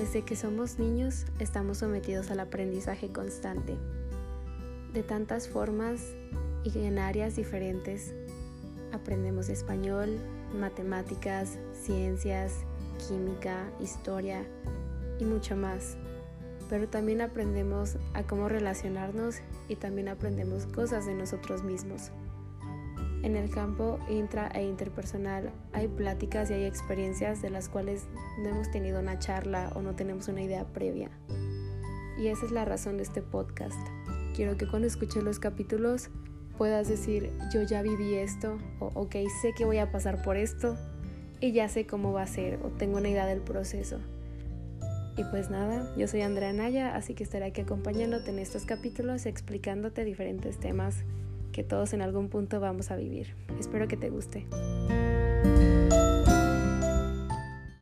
Desde que somos niños estamos sometidos al aprendizaje constante, de tantas formas y en áreas diferentes. Aprendemos español, matemáticas, ciencias, química, historia y mucho más. Pero también aprendemos a cómo relacionarnos y también aprendemos cosas de nosotros mismos. En el campo intra e interpersonal hay pláticas y hay experiencias de las cuales no hemos tenido una charla o no tenemos una idea previa. Y esa es la razón de este podcast. Quiero que cuando escuches los capítulos puedas decir, yo ya viví esto, o ok, sé que voy a pasar por esto y ya sé cómo va a ser, o tengo una idea del proceso. Y pues nada, yo soy Andrea Naya, así que estaré aquí acompañándote en estos capítulos explicándote diferentes temas que todos en algún punto vamos a vivir. Espero que te guste.